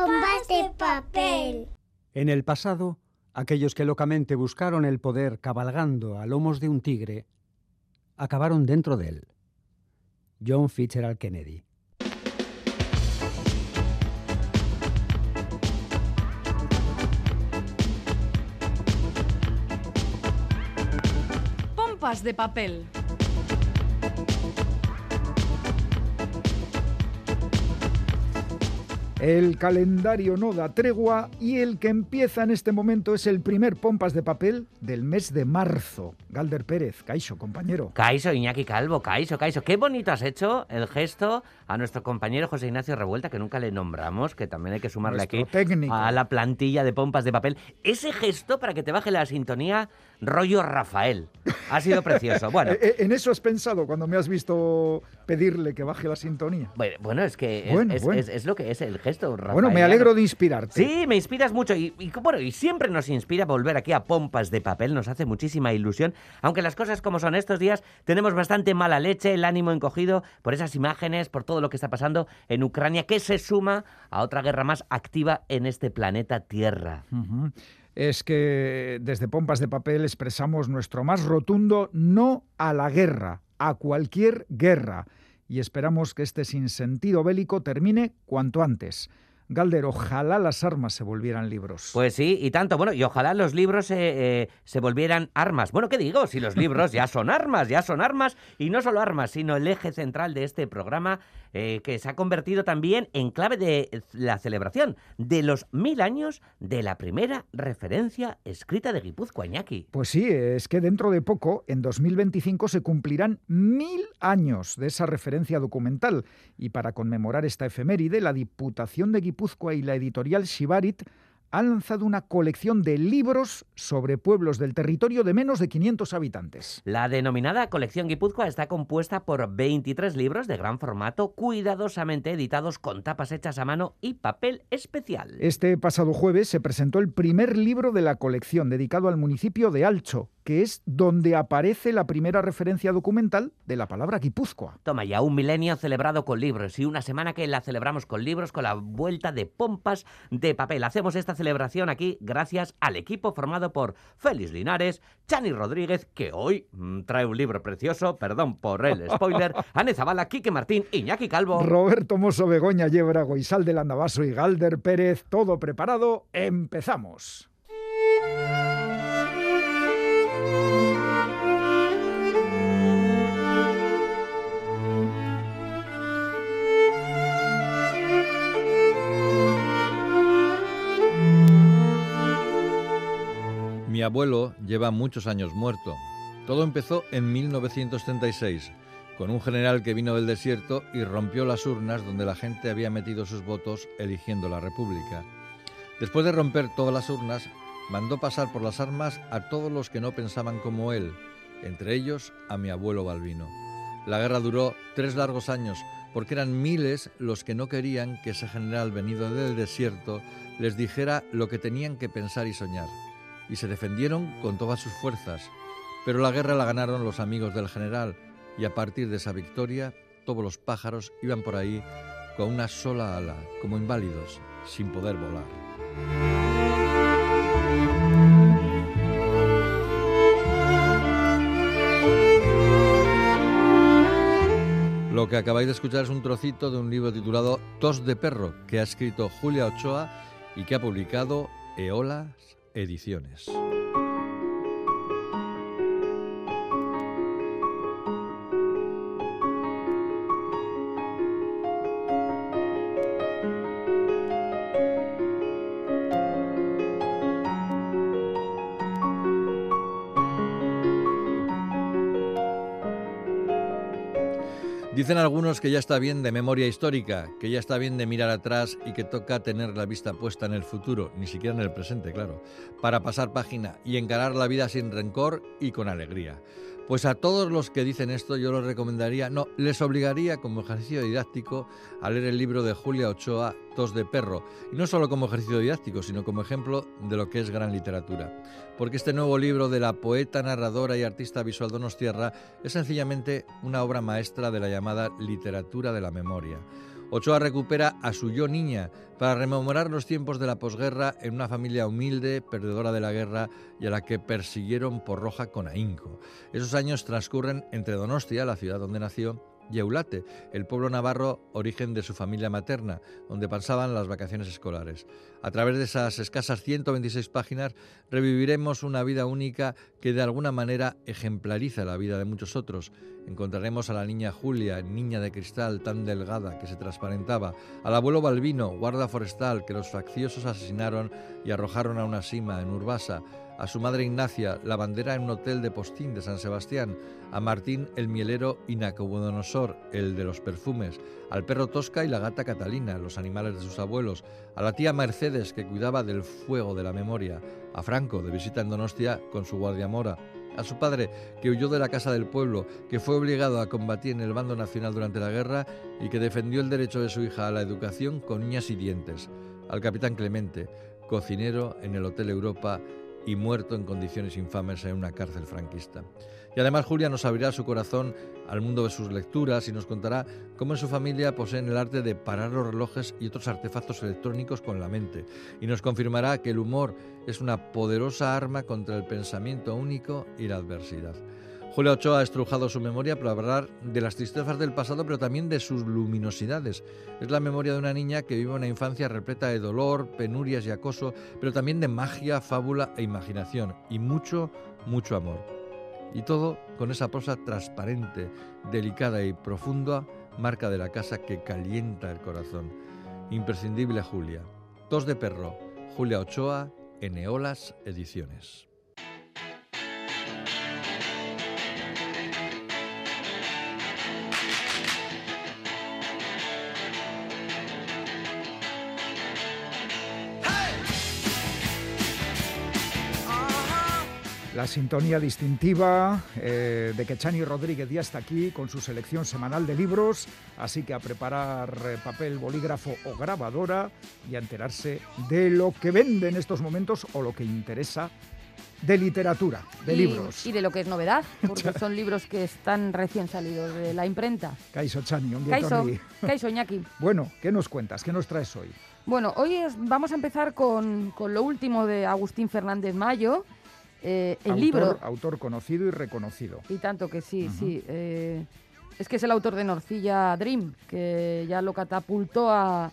Bombas de papel. En el pasado, aquellos que locamente buscaron el poder cabalgando a lomos de un tigre, acabaron dentro de él. John Fitzgerald Kennedy. Pompas de papel. El calendario no da tregua y el que empieza en este momento es el primer pompas de papel del mes de marzo. Galder Pérez, Caixo, compañero. Caixo, Iñaki Calvo, Caixo, Caixo. Qué bonito has hecho el gesto a nuestro compañero José Ignacio Revuelta, que nunca le nombramos, que también hay que sumarle Nuestro aquí técnico. a la plantilla de pompas de papel. Ese gesto para que te baje la sintonía rollo Rafael. Ha sido precioso. Bueno, Eh, eh, ¿En eso has pensado cuando me has visto pedirle que baje la sintonía? bueno, es que es, Bueno, es- bueno. es- es lo que es el gesto Rafael. Bueno, me alegro de inspirarte. Sí, me inspiras mucho y, y, bueno, y siempre nos inspira volver aquí a Pompas de Papel, nos hace muchísima ilusión, aunque las cosas como son estos días, tenemos bastante mala leche, el ánimo encogido por esas imágenes, por todo lo que está pasando en Ucrania, que se suma a otra guerra más activa en este planeta Tierra. Ujú. Es que desde Pompas de Papel expresamos nuestro más rotundo no a la guerra, a cualquier guerra. Y esperamos que este sinsentido bélico termine cuanto antes. Galder, ojalá las armas se volvieran libros. Pues sí, y tanto. Bueno, y ojalá los libros eh, eh, se volvieran armas. Bueno, ¿qué digo? Si los libros ya son armas, ya son armas, y no solo armas, sino el eje central de este programa, eh, que se ha convertido también en clave de la celebración de los mil años de la primera referencia escrita de Guipúzcoa, Iñaki. Pues sí, es que dentro de poco, en 2025, se cumplirán mil años de esa referencia documental. Y para conmemorar esta efeméride, la Diputación de Guipúzcoa y la editorial Shibarit han lanzado una colección de libros sobre pueblos del territorio de menos de 500 habitantes. La denominada colección Guipúzcoa está compuesta por 23 libros de gran formato, cuidadosamente editados con tapas hechas a mano y papel especial. Este pasado jueves se presentó el primer libro de la colección dedicado al municipio de Alcho, que es donde aparece la primera referencia documental de la palabra Guipúzcoa. Toma ya un milenio celebrado con libros y una semana que la celebramos con libros con la vuelta de pompas de papel. Hacemos esta celebración aquí gracias al equipo formado por Félix Linares, Chani Rodríguez, que hoy mm, trae un libro precioso, perdón por el spoiler, Ane Zabala, Quique Martín, Iñaki Calvo. Roberto Mosso, Begoña Yebra, Goisal del Andabaso y Galder Pérez, todo preparado, empezamos. Mi abuelo lleva muchos años muerto. Todo empezó en 1936, con un general que vino del desierto y rompió las urnas donde la gente había metido sus votos eligiendo la República. Después de romper todas las urnas, mandó pasar por las armas a todos los que no pensaban como él, entre ellos a mi abuelo Balbino. La guerra duró tres largos años, porque eran miles los que no querían que ese general venido del desierto les dijera lo que tenían que pensar y soñar y se defendieron con todas sus fuerzas. Pero la guerra la ganaron los amigos del general y a partir de esa victoria todos los pájaros iban por ahí con una sola ala, como inválidos, sin poder volar. Lo que acabáis de escuchar es un trocito de un libro titulado Tos de Perro, que ha escrito Julia Ochoa y que ha publicado Eolas Ediciones. Dicen algunos que ya está bien de memoria histórica, que ya está bien de mirar atrás y que toca tener la vista puesta en el futuro, ni siquiera en el presente, claro, para pasar página y encarar la vida sin rencor y con alegría. Pues a todos los que dicen esto yo les recomendaría, no, les obligaría como ejercicio didáctico a leer el libro de Julia Ochoa, Tos de Perro, y no solo como ejercicio didáctico, sino como ejemplo de lo que es gran literatura. Porque este nuevo libro de la poeta, narradora y artista visual Donostierra es sencillamente una obra maestra de la llamada literatura de la memoria. Ochoa recupera a su yo niña para rememorar los tiempos de la posguerra en una familia humilde, perdedora de la guerra y a la que persiguieron por roja con ahínco. Esos años transcurren entre Donostia, la ciudad donde nació, y Eulate, el pueblo navarro origen de su familia materna, donde pasaban las vacaciones escolares. A través de esas escasas 126 páginas reviviremos una vida única que de alguna manera ejemplariza la vida de muchos otros. Encontraremos a la niña Julia, niña de cristal tan delgada que se transparentaba, al abuelo Balbino, guarda forestal que los facciosos asesinaron y arrojaron a una sima en Urbasa, a su madre Ignacia, la bandera en un hotel de postín de San Sebastián, a Martín el mielero y Nacobudonosor, el de los perfumes, al perro Tosca y la gata Catalina, los animales de sus abuelos, a la tía Mercedes que cuidaba del fuego de la memoria, a Franco de visita en Donostia con su guardia mora, a su padre que huyó de la casa del pueblo, que fue obligado a combatir en el bando nacional durante la guerra y que defendió el derecho de su hija a la educación con uñas y dientes, al capitán Clemente, cocinero en el Hotel Europa y muerto en condiciones infames en una cárcel franquista. Y además Julia nos abrirá su corazón al mundo de sus lecturas y nos contará cómo en su familia poseen el arte de parar los relojes y otros artefactos electrónicos con la mente. Y nos confirmará que el humor es una poderosa arma contra el pensamiento único y la adversidad. Julia Ochoa ha estrujado su memoria para hablar de las tristezas del pasado, pero también de sus luminosidades. Es la memoria de una niña que vive una infancia repleta de dolor, penurias y acoso, pero también de magia, fábula e imaginación, y mucho, mucho amor. Y todo con esa prosa transparente, delicada y profunda, marca de la casa que calienta el corazón. Imprescindible Julia. Tos de perro. Julia Ochoa, Eneolas Ediciones. La sintonía distintiva eh, de que Chani Rodríguez ya está aquí con su selección semanal de libros, así que a preparar eh, papel, bolígrafo o grabadora y a enterarse de lo que vende en estos momentos o lo que interesa de literatura, de y, libros. Y de lo que es novedad, porque son libros que están recién salidos de la imprenta. Kaiso Chani, un Kaiso, Kaiso Iñaki. Bueno, ¿qué nos cuentas? ¿Qué nos traes hoy? Bueno, hoy es, vamos a empezar con, con lo último de Agustín Fernández Mayo. Eh, el autor, libro. Autor conocido y reconocido. Y tanto que sí, uh -huh. sí. Eh, es que es el autor de Norcilla Dream, que ya lo catapultó a,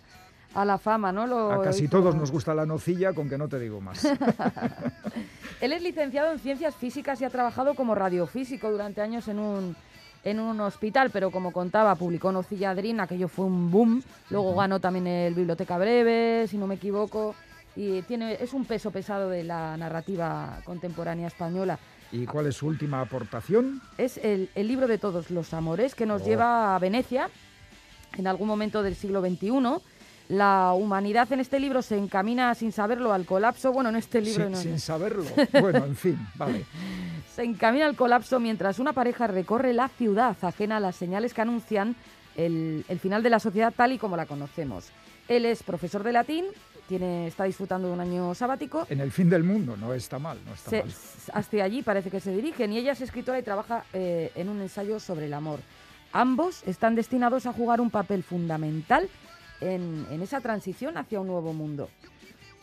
a la fama, ¿no? Lo a casi todos nos gusta la nocilla, con que no te digo más. Él es licenciado en Ciencias Físicas y ha trabajado como radiofísico durante años en un, en un hospital, pero como contaba, publicó Nocilla Dream, aquello fue un boom. Luego ganó también el Biblioteca Breve, si no me equivoco y tiene, es un peso pesado de la narrativa contemporánea española. ¿Y cuál es su última aportación? Es el, el libro de todos los amores que nos oh. lleva a Venecia en algún momento del siglo XXI. La humanidad en este libro se encamina sin saberlo al colapso. Bueno, en este libro sí, no. Sin saberlo. bueno, en fin, vale. Se encamina al colapso mientras una pareja recorre la ciudad ajena a las señales que anuncian el, el final de la sociedad tal y como la conocemos. Él es profesor de latín, tiene, está disfrutando de un año sabático. En el fin del mundo, no está mal. No está se, mal. Hacia allí parece que se dirigen y ella es escritora y trabaja eh, en un ensayo sobre el amor. Ambos están destinados a jugar un papel fundamental en, en esa transición hacia un nuevo mundo.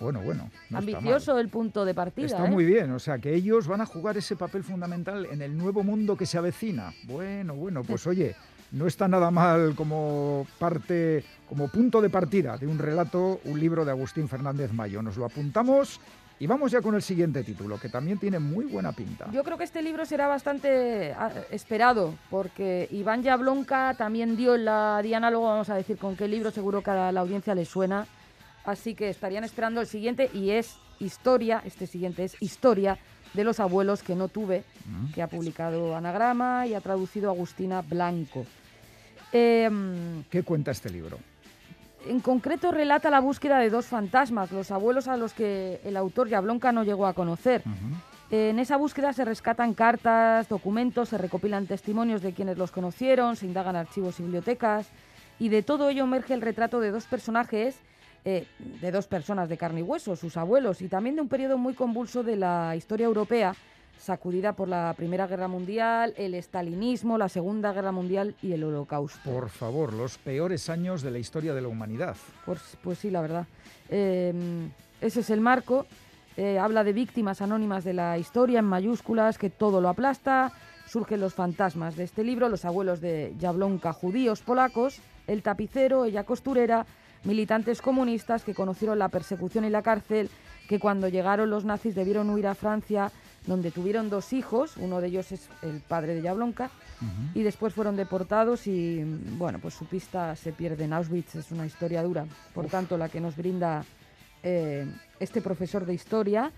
Bueno, bueno. No Ambicioso el punto de partida. Está ¿eh? muy bien, o sea, que ellos van a jugar ese papel fundamental en el nuevo mundo que se avecina. Bueno, bueno, pues oye, no está nada mal como parte, como punto de partida de un relato, un libro de Agustín Fernández Mayo. Nos lo apuntamos y vamos ya con el siguiente título, que también tiene muy buena pinta. Yo creo que este libro será bastante esperado, porque Iván Yablonka también dio la Diana, luego vamos a decir con qué libro, seguro que a la audiencia le suena. Así que estarían esperando el siguiente y es historia, este siguiente es historia de los abuelos que no tuve, -huh. que ha publicado Anagrama y ha traducido Agustina Blanco. Eh, ¿Qué cuenta este libro? En concreto relata la búsqueda de dos fantasmas, los abuelos a los que el autor Yablonka no llegó a conocer. Uh -huh. En esa búsqueda se rescatan cartas, documentos, se recopilan testimonios de quienes los conocieron, se indagan archivos y bibliotecas, y de todo ello emerge el retrato de dos personajes, eh, de dos personas de carne y hueso, sus abuelos, y también de un periodo muy convulso de la historia europea, sacudida por la Primera Guerra Mundial, el estalinismo, la Segunda Guerra Mundial y el Holocausto. Por favor, los peores años de la historia de la humanidad. Pues, pues sí, la verdad. Eh, ese es el marco. Eh, habla de víctimas anónimas de la historia en mayúsculas, que todo lo aplasta. Surgen los fantasmas de este libro, los abuelos de Jablonka, judíos polacos, el tapicero, ella costurera, militantes comunistas que conocieron la persecución y la cárcel, que cuando llegaron los nazis debieron huir a Francia, donde tuvieron dos hijos, uno de ellos es el padre de Jablonka, y después fueron deportados y, bueno, pues su pista se pierde en Auschwitz, es una historia dura. Por tanto, la que nos brinda eh, este profesor de historia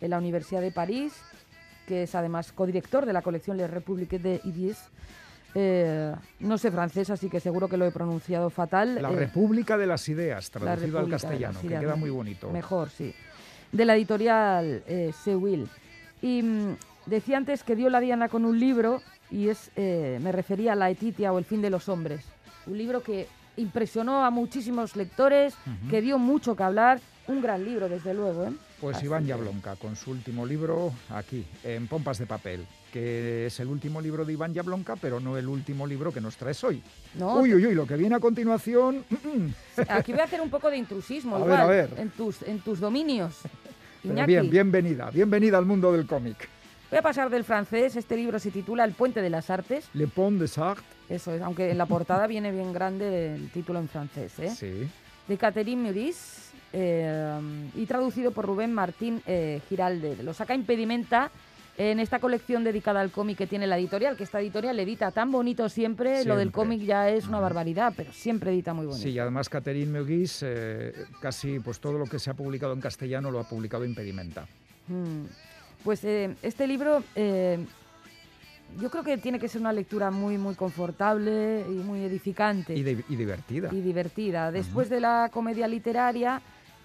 en la Universidad de París, que es además codirector de la colección Les Républiques de Idis. Eh, no sé francés, así que seguro que lo he pronunciado fatal. La Eh, República de las Ideas, traducido al castellano, que queda muy bonito. Mejor, sí. De la editorial eh. Y mm, decía antes que dio la diana con un libro, y es, eh, me refería a La Etitia o El fin de los hombres. Un libro que impresionó a muchísimos lectores, que dio mucho que hablar. Un gran libro, desde luego. ¿eh? Pues Así Iván Yablonka, con su último libro aquí, en Pompas de Papel, que es el último libro de Iván Yablonka, pero no el último libro que nos traes hoy. No, uy, uy, uy, lo que viene a continuación... mm, mm. Aquí voy a hacer un poco de intrusismo, A ver, igual, a ver. En, tus, en tus dominios. Pero bien, bienvenida, bienvenida al mundo del cómic. Voy a pasar del francés. Este libro se titula El puente de las artes. Le Pont des Arts, Eso es, aunque en la portada viene bien grande el título en francés. ¿eh? sí. De Catherine Meurice eh, y traducido por Rubén Martín eh, Giralde. Lo saca Impedimenta en esta colección dedicada al cómic que tiene la editorial, que esta editorial edita tan bonito siempre, lo del cómic ya es una barbaridad, pero siempre edita muy bonito. Sí, y además Catherine Meugis, eh, casi pues todo lo que se ha publicado en castellano lo ha publicado Impedimenta. Mm. Pues eh, este libro eh, yo creo que tiene que ser una lectura muy, muy confortable y muy edificante Y, di- y divertida. y divertida. Después de la comedia literaria,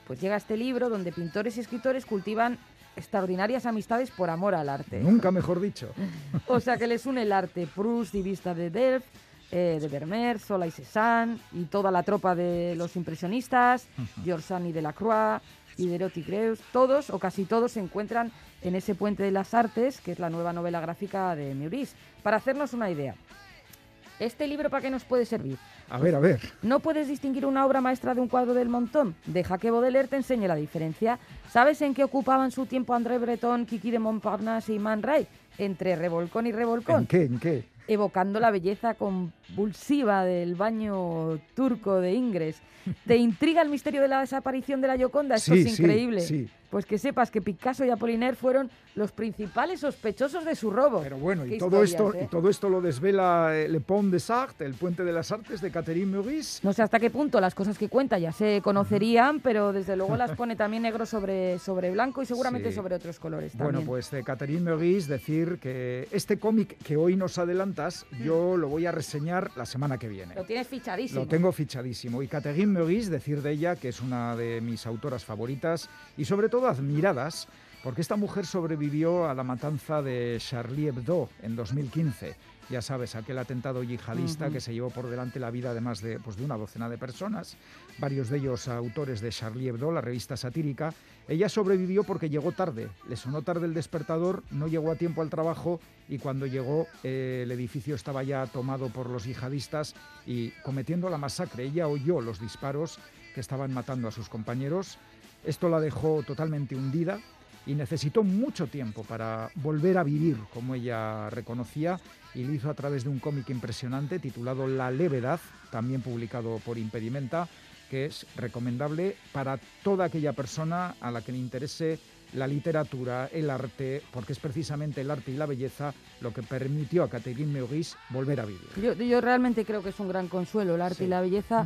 pues llega este libro donde pintores y escritores cultivan extraordinarias amistades por amor al arte. Nunca mejor dicho. O sea que les une el arte Proust y Vista de Delft, eh, de Vermeer, Sola y Cézanne y toda la tropa de los impresionistas, George Sand y Delacroix, Diderot y Creus, todos o casi todos se encuentran en ese puente de las artes, que es la nueva novela gráfica de Meurice. Para hacernos una idea, ¿este libro para qué nos puede servir? A ver, a ver. ¿No puedes distinguir una obra maestra de un cuadro del montón? Deja que Baudelaire te enseñe la diferencia. ¿Sabes en qué ocupaban su tiempo André Breton, Kiki de Montparnasse y Man Ray? Entre revolcón y revolcón ¿En qué? ¿En qué? evocando la belleza convulsiva del baño turco de Ingres. ¿Te intriga el misterio de la desaparición de la Gioconda? Esto Sí, es sí, increíble. sí. Pues que sepas que Picasso y Apollinaire fueron los principales sospechosos de su robo. Pero bueno, y todo, esto, y ¿eh? todo esto lo desvela eh, Le Pont des Arts, el puente de las artes de Catherine Meurice. No sé hasta qué punto las cosas que cuenta ya se conocerían, pero desde luego las pone también negro sobre, sobre blanco y seguramente Sí. sobre otros colores Bueno, también. pues de Catherine Meurice decir que este cómic que hoy nos adelantas, yo lo voy a reseñar la semana que viene. Lo tienes fichadísimo. Lo tengo fichadísimo. Y Catherine Meurice, decir de ella que es una de mis autoras favoritas y sobre todo admiradas, porque esta mujer sobrevivió a la matanza de Charlie Hebdo en 2015. Ya sabes, aquel atentado yihadista que se llevó por delante la vida de más de, pues, de una docena de personas, varios de ellos autores de Charlie Hebdo, la revista satírica. Ella sobrevivió porque llegó tarde, le sonó tarde el despertador, no llegó a tiempo al trabajo y cuando llegó eh, el edificio estaba ya tomado por los yihadistas y cometiendo la masacre. Ella oyó los disparos que estaban matando a sus compañeros. Esto la dejó totalmente hundida y necesitó mucho tiempo para volver a vivir, como ella reconocía, y lo hizo a través de un cómic impresionante titulado La levedad, también publicado por Impedimenta, que es recomendable para toda aquella persona a la que le interese la literatura, el arte, porque es precisamente el arte y la belleza lo que permitió a Catherine Meurice volver a vivir. Yo, yo realmente creo que es un gran consuelo el arte Sí. y la belleza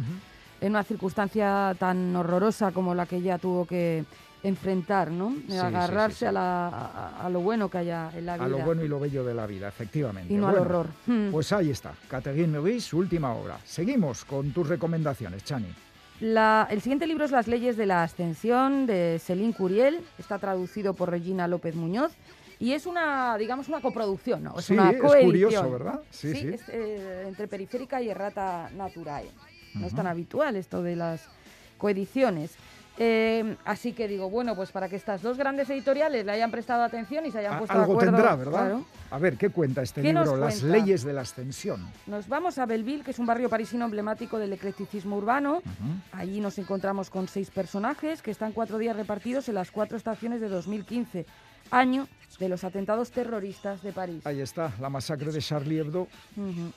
en una circunstancia tan horrorosa como la que ella tuvo que enfrentar, ¿no? Sí, Agarrarse sí, sí. A, la- a- a lo bueno que haya en la vida A lo bueno y lo bello de la vida, efectivamente. y no al horror. Pues ahí está, Catherine Meurice, su última obra. Seguimos con tus recomendaciones, Chani. La- el siguiente libro es Las leyes de la ascensión de Céline Curiel, está traducido por Regina López Muñoz y es una, digamos, una coproducción, ¿no? Es Sí, una es curioso, ¿verdad? Sí, sí. es, eh, entre Periférica y Errata Naturae. No es tan habitual esto de las coediciones. Eh, así que digo, bueno, pues para que estas dos grandes editoriales le hayan prestado atención y se hayan A- puesto de Algo acuerdo. tendrá, ¿verdad? claro. A ver, ¿qué cuenta este ¿Qué nos libro? Las cuenta? leyes de la ascensión. Nos vamos a Belleville, que es un barrio parisino emblemático del eclecticismo urbano. Allí nos encontramos con seis personajes que están cuatro días repartidos en las cuatro estaciones de 2015, año de los atentados terroristas de París. Ahí está, la masacre de Charlie Hebdo,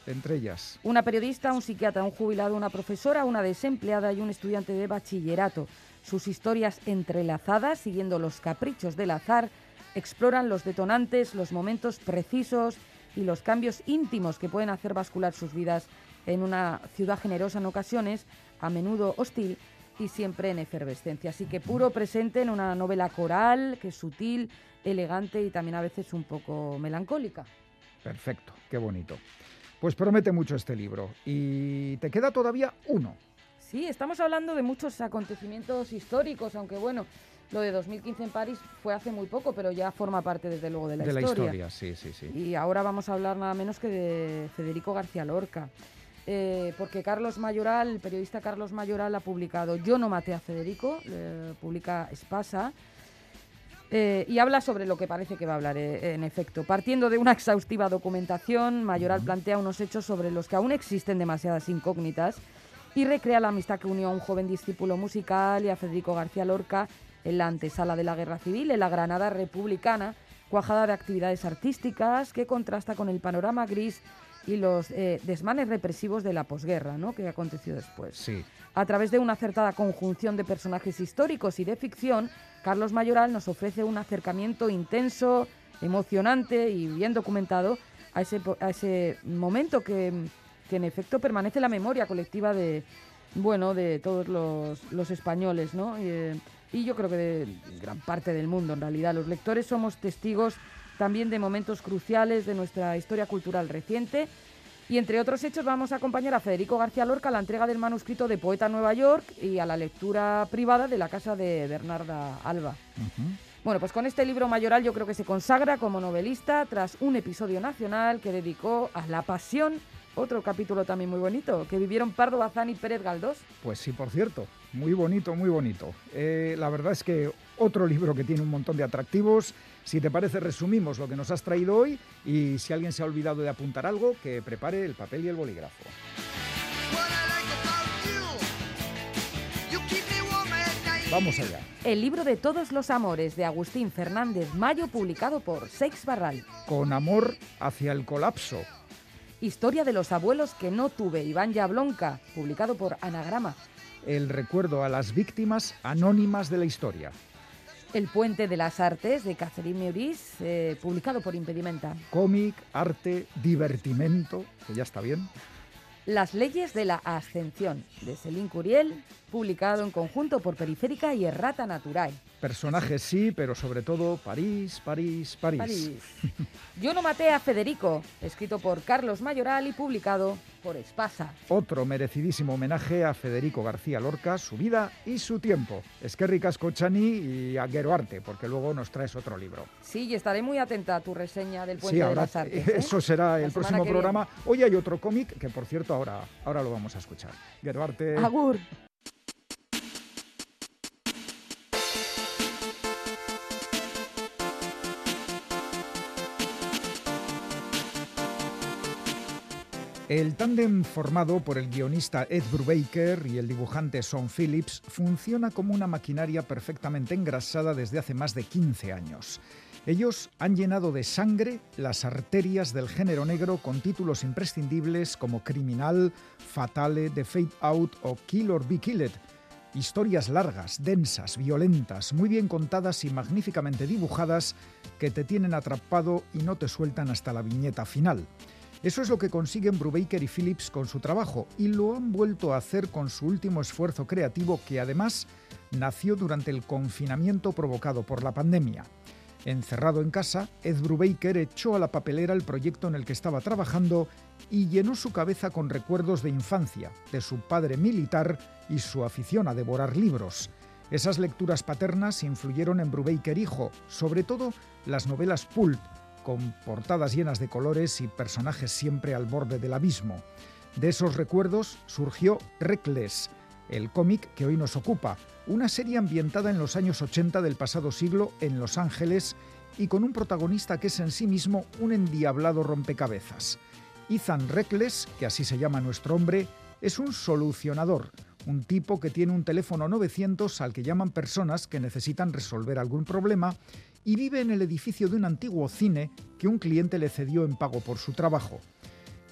entre ellas. Una periodista, un psiquiatra, un jubilado, una profesora, una desempleada y un estudiante de bachillerato. Sus historias entrelazadas, siguiendo los caprichos del azar, exploran los detonantes, los momentos precisos y los cambios íntimos que pueden hacer bascular sus vidas en una ciudad generosa en ocasiones, a menudo hostil y siempre en efervescencia. Así que puro presente en una novela coral, que es sutil, elegante y también a veces un poco melancólica. Perfecto, qué bonito. Pues promete mucho este libro. Y te queda todavía uno. Sí, estamos hablando de muchos acontecimientos históricos, aunque bueno, lo de 2015 en París fue hace muy poco, pero ya forma parte desde luego de la, de la historia. historia, sí, sí, sí. Y ahora vamos a hablar nada menos que de Federico García Lorca. Eh, porque Carlos Mayoral, el periodista Carlos Mayoral ha publicado Yo no maté a Federico, eh, publica Espasa, eh, y habla sobre lo que parece que va a hablar, eh, en efecto. Partiendo de una exhaustiva documentación, Mayoral plantea unos hechos sobre los que aún existen demasiadas incógnitas y recrea la amistad que unió a un joven discípulo musical y a Federico García Lorca en la antesala de la Guerra Civil, en la Granada republicana, cuajada de actividades artísticas que contrasta con el panorama gris y los eh, desmanes represivos de la posguerra, ¿no? que aconteció después. Sí. A través de una acertada conjunción de personajes históricos y de ficción, Carlos Mayoral nos ofrece un acercamiento intenso, emocionante y bien documentado a ese, a ese momento que, que en efecto permanece en la memoria colectiva de, bueno, de todos los, los españoles, ¿no? Y, eh, y yo creo que de gran parte del mundo, en realidad. Los lectores somos testigos también de momentos cruciales de nuestra historia cultural reciente. Y entre otros hechos vamos a acompañar a Federico García Lorca a la entrega del manuscrito de Poeta Nueva York y a la lectura privada de la casa de Bernarda Alba. Ujú. Bueno, pues con este libro mayoral yo creo que se consagra como novelista tras un episodio nacional que dedicó a la pasión, otro capítulo también muy bonito, que vivieron Pardo Bazán y Pérez Galdós. Pues sí, por cierto. Muy bonito, muy bonito. Eh, la verdad es que otro libro que tiene un montón de atractivos. Si te parece, resumimos lo que nos has traído hoy y si alguien se ha olvidado de apuntar algo, que prepare el papel y el bolígrafo. Vamos allá. El libro de todos los amores de Agustín Fernández Mayo, publicado por Seix Barral. Con amor hacia el colapso. Historia de los abuelos que no tuve, Iván Yablonka, publicado por Anagrama. El recuerdo a las víctimas anónimas de la historia. El puente de las artes de Catherine Meurice, eh, publicado por Impedimenta. Cómic, arte, divertimento, que ya está bien. Las leyes de la ascensión de Céline Curiel, publicado en conjunto por Periférica y Errata Natural. Personajes sí, pero sobre todo París, París, París. París. Yo no maté a Federico, escrito por Carlos Mayoral y publicado por Espasa. Otro merecidísimo homenaje a Federico García Lorca, su vida y su tiempo. Esquerri Cascochani y a Arte, porque luego nos traes otro libro. Sí, y estaré muy atenta a tu reseña del puente Sí, de las artes. ¿eh? eso será La el próximo que programa. Hoy hay otro cómic que, por cierto, ahora, ahora lo vamos a escuchar. Guero Arte. viene. Agur. El tándem formado por el guionista Ed Brubaker y el dibujante Sean Phillips funciona como una maquinaria perfectamente engrasada desde hace más de 15 años. Ellos han llenado de sangre las arterias del género negro con títulos imprescindibles como Criminal, Fatale, The Fade Out o Kill or Be Killed. Historias largas, densas, violentas, muy bien contadas y magníficamente dibujadas que te tienen atrapado y no te sueltan hasta la viñeta final. Eso es lo que consiguen Brubaker y Phillips con su trabajo y lo han vuelto a hacer con su último esfuerzo creativo que además nació durante el confinamiento provocado por la pandemia. Encerrado en casa, Ed Brubaker echó a la papelera el proyecto en el que estaba trabajando y llenó su cabeza con recuerdos de infancia, de su padre militar y su afición a devorar libros. Esas lecturas paternas influyeron en Brubaker hijo, sobre todo las novelas pulp, con portadas llenas de colores y personajes siempre al borde del abismo. De esos recuerdos surgió Reckless, el cómic que hoy nos ocupa, una serie ambientada en los años 80 del pasado siglo en Los Ángeles y con un protagonista que es en sí mismo un endiablado rompecabezas. Ethan Reckless, que así se llama nuestro hombre, es un solucionador, un tipo que tiene un teléfono 900 al que llaman personas que necesitan resolver algún problema y vive en el edificio de un antiguo cine que un cliente le cedió en pago por su trabajo.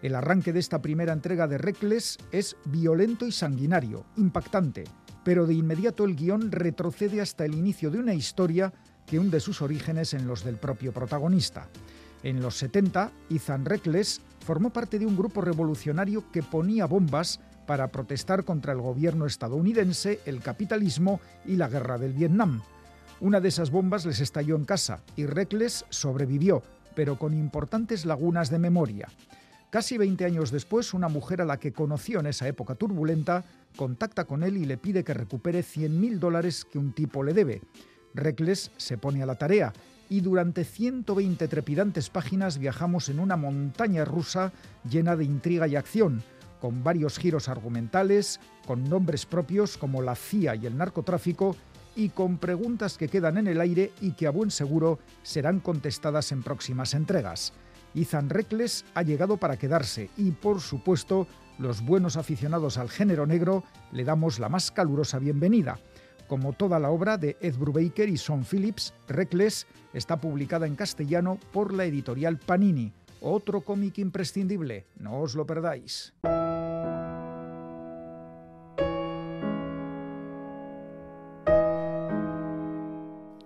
El arranque de esta primera entrega de Reckless es violento y sanguinario, impactante, pero de inmediato el guion retrocede hasta el inicio de una historia que hunde sus orígenes en los del propio protagonista. En los 70, Ethan Reckless formó parte de un grupo revolucionario que ponía bombas para protestar contra el gobierno estadounidense, el capitalismo y la guerra del Vietnam. Una de esas bombas les estalló en casa y Reckless sobrevivió, pero con importantes lagunas de memoria. Casi 20 años después, una mujer a la que conoció en esa época turbulenta contacta con él y le pide que recupere 100.000 dólares que un tipo le debe. Reckless se pone a la tarea y durante 120 trepidantes páginas viajamos en una montaña rusa llena de intriga y acción, con varios giros argumentales, con nombres propios como la CIA y el narcotráfico y con preguntas que quedan en el aire y que a buen seguro serán contestadas en próximas entregas. Ethan Reckless ha llegado para quedarse y, por supuesto, los buenos aficionados al género negro le damos la más calurosa bienvenida. Como toda la obra de Ed Brubaker y Sean Phillips, Reckless está publicada en castellano por la editorial Panini. Otro cómic imprescindible, no os lo perdáis.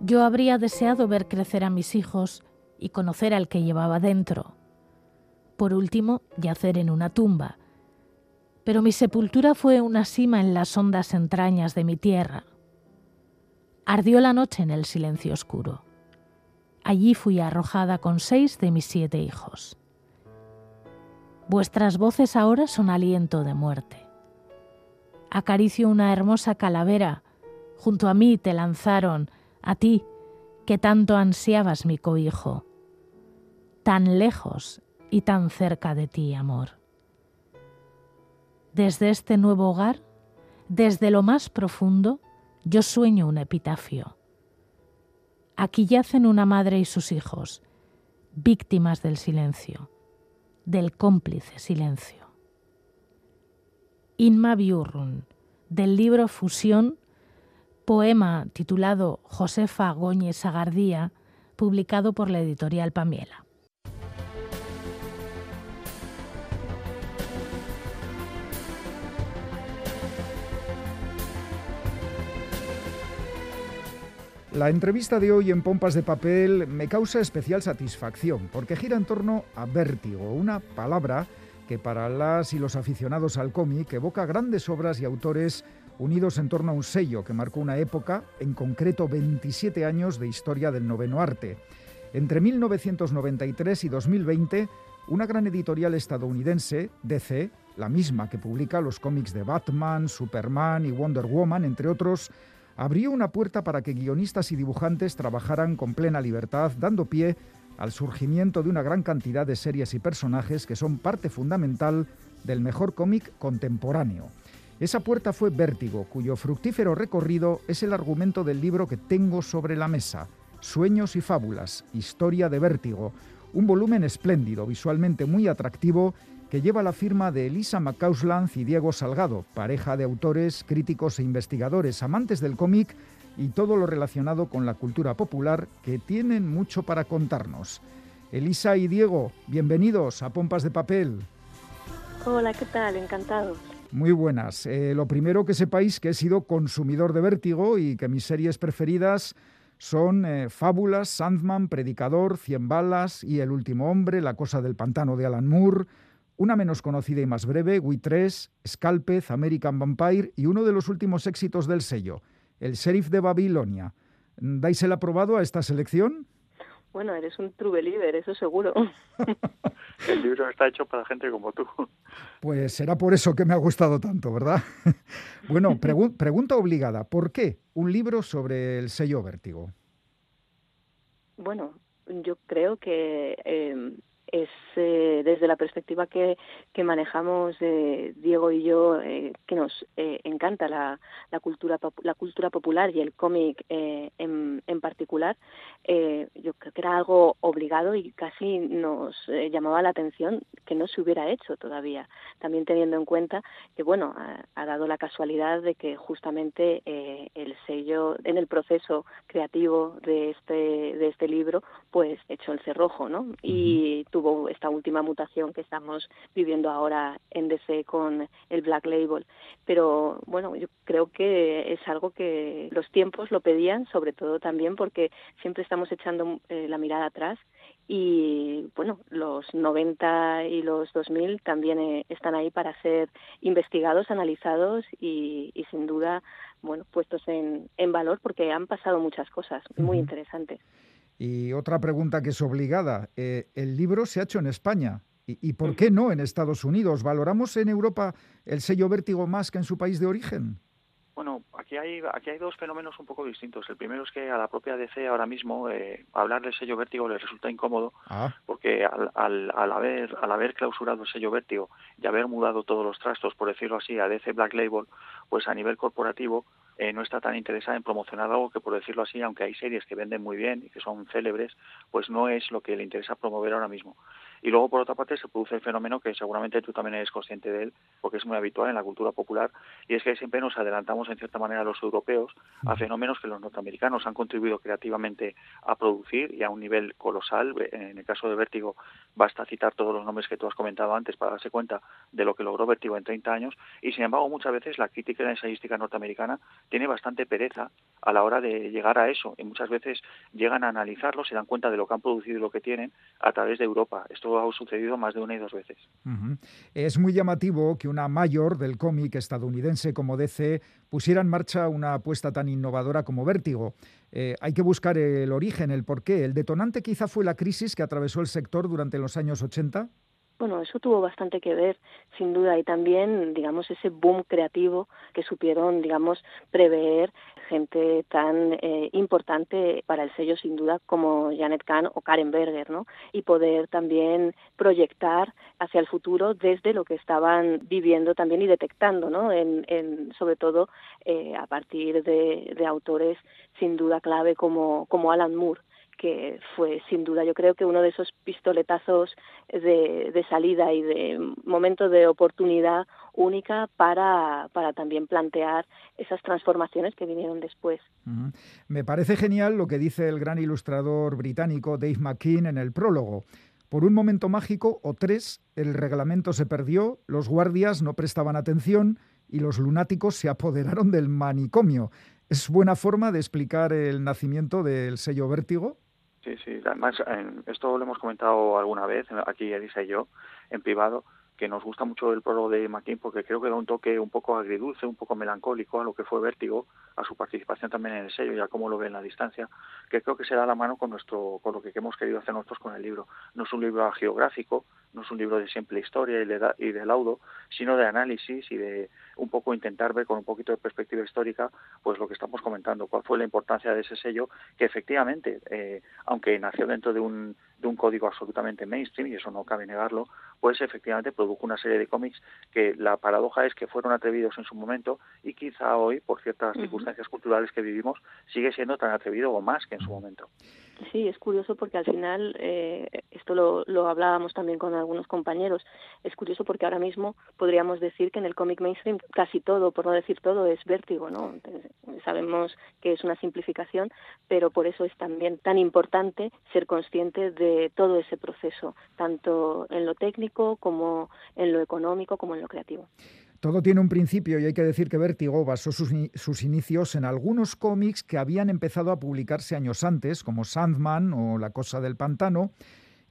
Yo habría deseado ver crecer a mis hijos y conocer al que llevaba dentro. Por último, yacer en una tumba. Pero mi sepultura fue una cima en las hondas entrañas de mi tierra. Ardió la noche en el silencio oscuro. Allí fui arrojada con seis de mis siete hijos. Vuestras voces ahora son aliento de muerte. Acaricio una hermosa calavera. Junto a mí te lanzaron, a ti, que tanto ansiabas mi cobijo tan lejos y tan cerca de ti, amor. Desde este nuevo hogar, desde lo más profundo, yo sueño un epitafio. Aquí yacen una madre y sus hijos, víctimas del silencio, del cómplice silencio. Inma Biurrun, del libro Fusión, poema titulado Josefa Góñez Sagardía, publicado por la editorial Pamiela. La entrevista de hoy en Pompas de Papel me causa especial satisfacción porque gira en torno a vértigo, una palabra que para las y los aficionados al cómic evoca grandes obras y autores unidos en torno a un sello que marcó una época, en concreto 27 años de historia del noveno arte. Entre 1993 y 2020, una gran editorial estadounidense, DC, la misma que publica los cómics de Batman, Superman y Wonder Woman, entre otros, abrió una puerta para que guionistas y dibujantes trabajaran con plena libertad, dando pie al surgimiento de una gran cantidad de series y personajes que son parte fundamental del mejor cómic contemporáneo. Esa puerta fue Vértigo, cuyo fructífero recorrido es el argumento del libro que tengo sobre la mesa, Sueños y Fábulas, Historia de Vértigo, un volumen espléndido, visualmente muy atractivo que lleva la firma de Elisa McCausland y Diego Salgado, pareja de autores, críticos e investigadores, amantes del cómic y todo lo relacionado con la cultura popular que tienen mucho para contarnos. Elisa y Diego, bienvenidos a Pompas de Papel. Hola, ¿qué tal? Encantado. Muy buenas. Eh, lo primero que sepáis que he sido consumidor de vértigo y que mis series preferidas son eh, Fábulas, Sandman, Predicador, Cien Balas y El Último Hombre, La Cosa del Pantano de Alan Moore, una menos conocida y más breve, Wii 3, Scalpez, American Vampire y uno de los últimos éxitos del sello, El Sheriff de Babilonia. ¿Dais el aprobado a esta selección? Bueno, eres un true believer, eso seguro. el libro está hecho para gente como tú. Pues será por eso que me ha gustado tanto, ¿verdad? bueno, pregunta obligada. ¿Por qué un libro sobre el sello Vértigo? Bueno, yo creo que eh, es eh, desde la perspectiva que, que manejamos eh, Diego y yo, eh, que nos encanta la, la, cultura, la cultura popular y el cómic en, en, particular, yo creo que era algo obligado y casi nos llamaba la atención que no se hubiera hecho todavía. También teniendo en cuenta que, bueno, ha, ha dado la casualidad de que justamente el sello, en el proceso creativo de este, de este libro, pues echó el cerrojo, ¿no? Y tuvo esta última mutación que estamos viviendo ahora en DC con el Black Label. Pero bueno, yo creo que es algo que los tiempos lo pedían, sobre todo también porque siempre estamos echando eh, la mirada atrás y bueno, los 90 y los 2000 también eh, están ahí para ser investigados, analizados y, y sin duda, bueno, puestos en, en, valor porque han pasado muchas cosas muy interesantes. Y otra pregunta que es obligada, eh, el libro se ha hecho en España. ¿Y, ¿Y por qué no en Estados Unidos? ¿Valoramos en Europa el sello vértigo más que en su país de origen? Bueno, aquí hay, aquí hay dos fenómenos un poco distintos. El primero es que a la propia DC ahora mismo eh, hablar del sello vértigo le resulta incómodo Ah, porque al, al, al haber, al haber clausurado el sello vértigo y haber mudado todos los trastos, por decirlo así, a DC Black Label, pues a nivel corporativo eh, no está tan interesada en promocionar algo que, por decirlo así, aunque hay series que venden muy bien y que son célebres, pues no es lo que le interesa promover ahora mismo. Y luego, por otra parte, se produce el fenómeno que seguramente tú también eres consciente de él, porque es muy habitual en la cultura popular, y es que siempre nos adelantamos, en cierta manera, los europeos a fenómenos que los norteamericanos han contribuido creativamente a producir y a un nivel colosal. En el caso de Vértigo, basta citar todos los nombres que tú has comentado antes para darse cuenta de lo que logró Vértigo en 30 años, y sin embargo, muchas veces la crítica y la ensayística norteamericana tiene bastante pereza a la hora de llegar a eso, y muchas veces llegan a analizarlo, se dan cuenta de lo que han producido y lo que tienen a través de Europa. Esto ha sucedido más de una y dos veces. Es muy llamativo que una mayor del cómic estadounidense como DC pusiera en marcha una apuesta tan innovadora como Vértigo. Eh, hay que buscar el origen, el porqué. ¿El detonante quizá fue la crisis que atravesó el sector durante los años 80? Bueno, eso tuvo bastante que ver, sin duda, y también, digamos, ese boom creativo que supieron, digamos, prever gente tan eh, importante para el sello, sin duda, como Janet Kahn o Karen Berger, ¿no? Y poder también proyectar hacia el futuro desde lo que estaban viviendo también y detectando, ¿no? En, en sobre todo eh, a partir de, de autores, sin duda, clave como, como Alan Moore que fue sin duda yo creo que uno de esos pistoletazos de, de salida y de momento de oportunidad única para, para también plantear esas transformaciones que vinieron después. Me parece genial lo que dice el gran ilustrador británico Dave McKean en el prólogo. Por un momento mágico o tres, el reglamento se perdió, los guardias no prestaban atención y los lunáticos se apoderaron del manicomio. ¿Es buena forma de explicar el nacimiento del sello Vértigo? Sí, sí. Además, esto lo hemos comentado alguna vez, aquí Elisa y yo, en privado, que nos gusta mucho el prólogo de McKean porque creo que da un toque un poco agridulce, un poco melancólico a lo que fue Vértigo, a su participación también en el sello y a cómo lo ve en la distancia, que creo que se da la mano con nuestro con lo que hemos querido hacer nosotros con el libro. No es un libro geográfico, no es un libro de simple historia y de, y de laudo, sino de análisis y de un poco intentar ver con un poquito de perspectiva histórica pues lo que estamos comentando, cuál fue la importancia de ese sello, que efectivamente, eh, aunque nació dentro de un, de un código absolutamente mainstream, y eso no cabe negarlo, pues efectivamente produjo una serie de cómics que la paradoja es que fueron atrevidos en su momento y quizá hoy, por ciertas uh -huh. circunstancias culturales que vivimos, sigue siendo tan atrevido o más que en su momento. Sí, es curioso porque al final, eh, esto lo, lo hablábamos también con algunos compañeros, es curioso porque ahora mismo podríamos decir que en el cómic mainstream casi todo, por no decir todo, es vértigo, ¿no? Sabemos que es una simplificación, pero por eso es también tan importante ser consciente de todo ese proceso, tanto en lo técnico como en lo económico como en lo creativo. Todo tiene un principio y hay que decir que Vértigo basó sus, inicios en algunos cómics que habían empezado a publicarse años antes, como Sandman o La Cosa del Pantano,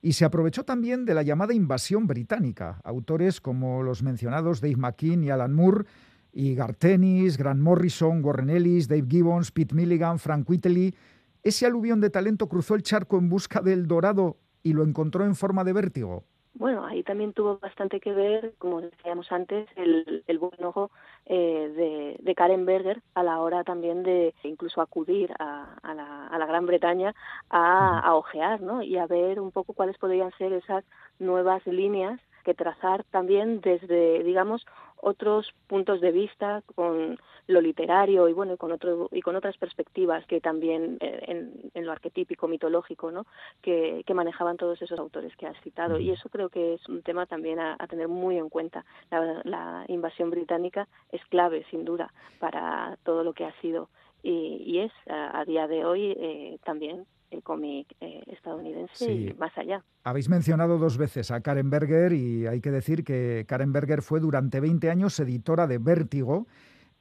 y se aprovechó también de la llamada invasión británica. Autores como los mencionados Dave McKean y Alan Moore, y Garth Ennis, Grant Morrison, Warren Ellis, Dave Gibbons, Pete Milligan, Frank Whiteley. Ese aluvión de talento cruzó el charco en busca del dorado y lo encontró en forma de vértigo. Bueno, ahí también tuvo bastante que ver, como decíamos antes, el, el buen ojo eh, de, Karen Berger a la hora también de incluso acudir a, la, Gran Bretaña a, a ojear ¿no? y a ver un poco cuáles podrían ser esas nuevas líneas que trazar también desde, digamos, otros puntos de vista con lo literario y bueno y con otro y con otras perspectivas que también eh, en, lo arquetípico mitológico no que, manejaban todos esos autores que has citado. Y eso creo que es un tema también a, tener muy en cuenta. La, invasión británica es clave sin duda para todo lo que ha sido. Y, es a, día de hoy eh, también el cómic eh, estadounidense y más allá. Habéis mencionado dos veces a Karen Berger y hay que decir que Karen Berger fue durante 20 años editora de Vértigo.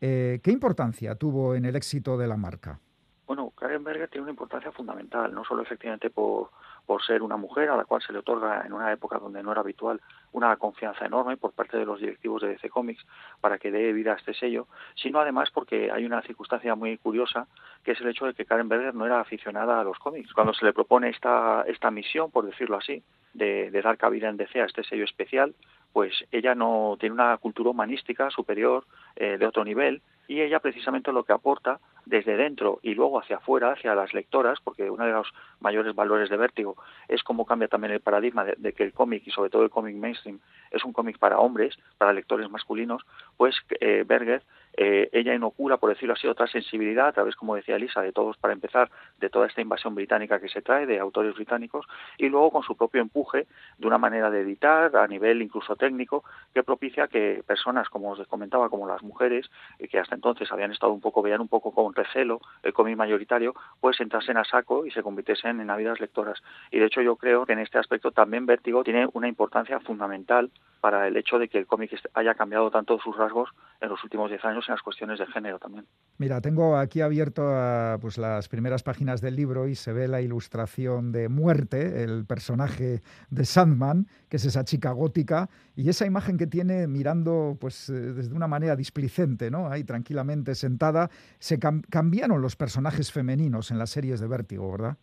Eh, ¿Qué importancia tuvo en el éxito de la marca? Bueno, Karen Berger tiene una importancia fundamental, no solo efectivamente por, por ser una mujer a la cual se le otorga en una época donde no era habitual una confianza enorme por parte de los directivos de DC Comics para que dé vida a este sello, sino además porque hay una circunstancia muy curiosa que es el hecho de que Karen Berger no era aficionada a los cómics. Cuando se le propone esta, esta misión, por decirlo así, de, dar cabida en DC a este sello especial, pues ella no tiene una cultura humanística superior eh, de otro nivel y ella precisamente lo que aporta desde dentro y luego hacia afuera, hacia las lectoras, porque uno de los mayores valores de Vértigo es cómo cambia también el paradigma de, que el cómic y sobre todo el cómic mainstream es un cómic para hombres, para lectores masculinos, pues eh, Berger eh, ella inocula, por decirlo así, otra sensibilidad a través, como decía Elisa, de todos para empezar, de toda esta invasión británica que se trae, de autores británicos, y luego con su propio empuje, de una manera de editar, a nivel incluso técnico, que propicia que personas, como os comentaba, como las mujeres, eh, que hasta entonces habían estado un poco, veían un poco con recelo el cómic mayoritario, pues entrasen a saco y se convirtiesen en ávidas lectoras. Y de hecho yo creo que en este aspecto también Vértigo tiene una importancia fundamental para el hecho de que el cómic haya cambiado tanto sus rasgos en los últimos diez años en las cuestiones de género también. Mira, tengo aquí abierto pues, las primeras páginas del libro y se ve la ilustración de Muerte, el personaje de Sandman, que es esa chica gótica, y esa imagen que tiene mirando pues, eh, desde una manera displicente, ¿no? ahí tranquilamente sentada. Se cambiaron los personajes femeninos en las series de Vértigo, ¿verdad?